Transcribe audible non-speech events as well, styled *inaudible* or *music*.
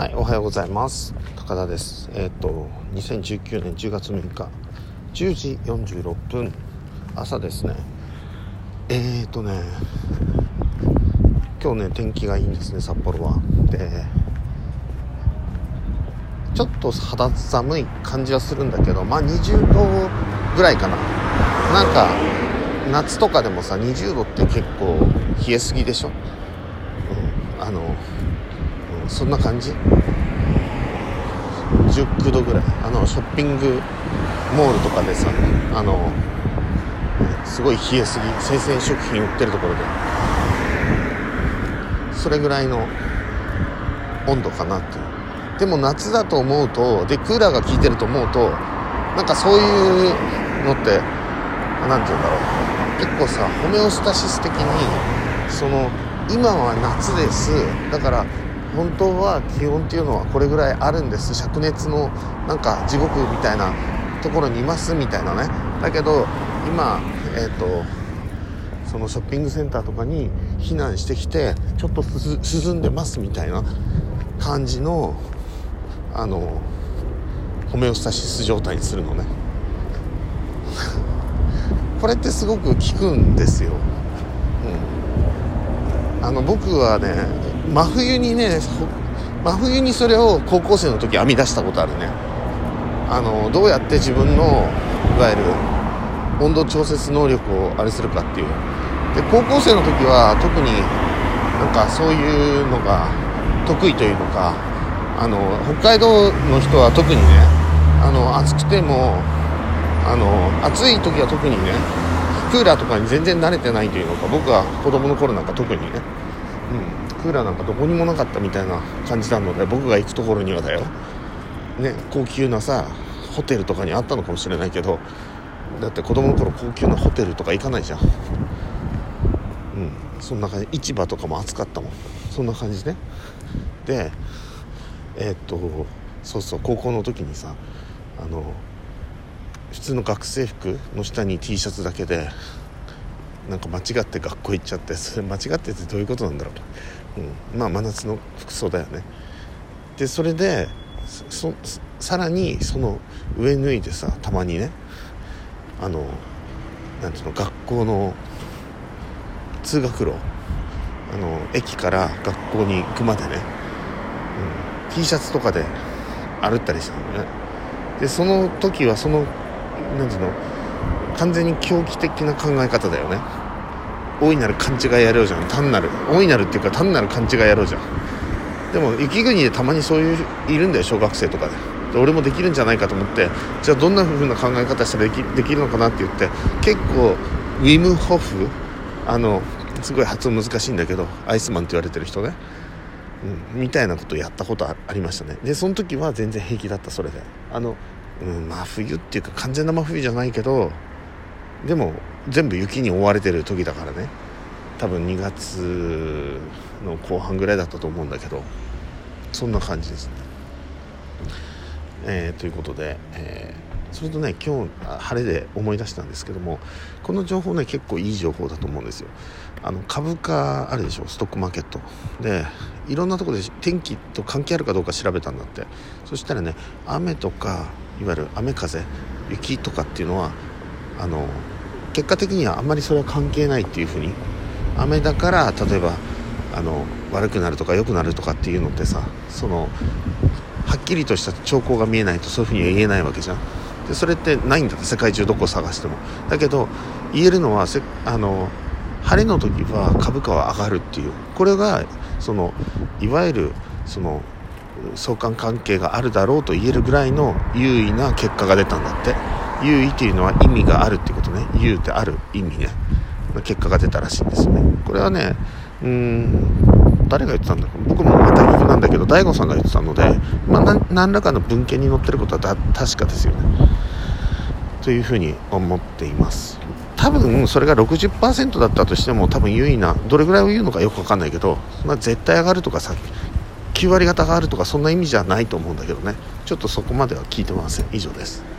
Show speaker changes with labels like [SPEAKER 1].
[SPEAKER 1] はい、おはようございます。高田です。えっ、ー、と、2019年10月6日、10時46分、朝ですね。えっ、ー、とね、今日ね、天気がいいんですね、札幌は。で、ちょっと肌寒い感じはするんだけど、まあ20度ぐらいかな。なんか、夏とかでもさ、20度って結構冷えすぎでしょ？うん、あの、そんな感じ。19度ぐらい。あのショッピングモールとかでさあのすごい冷えすぎ生鮮食品売ってるところで。それぐらいの温度かなっていう。でも夏だと思うとでクーラーが効いてると思うとなんかそういうのって何て言うんだろう。結構さホメオスタシス的にその今は夏です。だから本当は気温っていうのはこれぐらいあるんです。灼熱のなんか地獄みたいなところにいますみたいなね。だけど今えっ、ー、とそのショッピングセンターとかに避難してきてちょっと涼んでますみたいな感じのあのホメオスタシス状態にするのね。*laughs* これってすごく効くんですよ、うん、あの僕はね真冬にね真冬にそれを高校生の時編み出したことあるね。あのどうやって自分のいわゆる温度調節能力をあれするかっていう。で高校生の時は特になんかそういうのが得意というのかあの北海道の人は特にねあの暑くてもあの暑い時は特にねクーラーとかに全然慣れてないというのか僕は子供の頃なんか特にね、うん、クーラーなんかどこにもなかったみたいな感じなので僕が行くところにはだよ。ね高級なさホテルとかにあったのかもしれないけどだって子供の頃高級なホテルとか行かないじゃん。うんそんな感じ。市場とかも暑かったもん。そんな感じね。でえー、っとそうそう高校の時にさあの普通の学生服の下に T シャツだけでなんか間違って学校行っちゃってそれ *laughs* 間違ってってどういうことなんだろうと、うん、まあ真夏の服装だよね。でそれでそさらにその上脱いでさたまにねあのなんていうの学校の通学路あの駅から学校に行くまでね、うん、T シャツとかで歩ったりしたのね。でその時はそのなんていうの完全に狂気的な考え方だよね。大いなる勘違いやろうじゃん。単なる。大いなるっていうか単なる勘違いやろうじゃん。でも雪国でたまにそういういるんだよ小学生とかで。で俺もできるんじゃないかと思って。じゃあどんな風な考え方したらできできるのかなって言って。結構ウィム・ホフあのすごい発音難しいんだけどアイスマンって言われてる人ね、うん、みたいなことやったことありましたね。でその時は全然平気だったそれで。あの、うん、真冬っていうか完全な真冬じゃないけどでも全部雪に覆われてる時だからね。多分2月の後半ぐらいだったと思うんだけど。そんな感じです。ね。えー、ということで、えー、それとね今日晴れで思い出したんですけどもこの情報ね結構いい情報だと思うんですよ。あの株価あるでしょ？ストックマーケット。でいろんなところで天気と関係あるかどうか調べたんだってそしたらね雨とかいわゆる雨風雪とかっていうのはあの結果的にはあんまりそれは関係ないっていうふうに雨だから例えばあの悪くなるとか良くなるとかっていうのってさそのはっきりとした兆候が見えないとそういうふうには言えないわけじゃん。でそれってないんだって世界中どこを探しても。だけど言えるのはせあの晴れの時は株価は上がるっていう。これがそのいわゆるその相関関係があるだろうと言えるぐらいの優位な結果が出たんだって。優位っていうのは意味があるっていうことね。優ってある意味ね。結果が出たらしいんですよね。これはねうん誰が言ってたんだろう。僕もまた聞くなんだけど DAIGO さんが言ってたので、まあ、何らかの文献に載ってることは確かですよね。というふうに思っています。多分それが60%だったとしても多分優位などれぐらいを言うのかよく分かんないけど、まあ、絶対上がるとかさ9割方上がるとかそんな意味じゃないと思うんだけどね。ちょっとそこまでは聞いてません。以上です。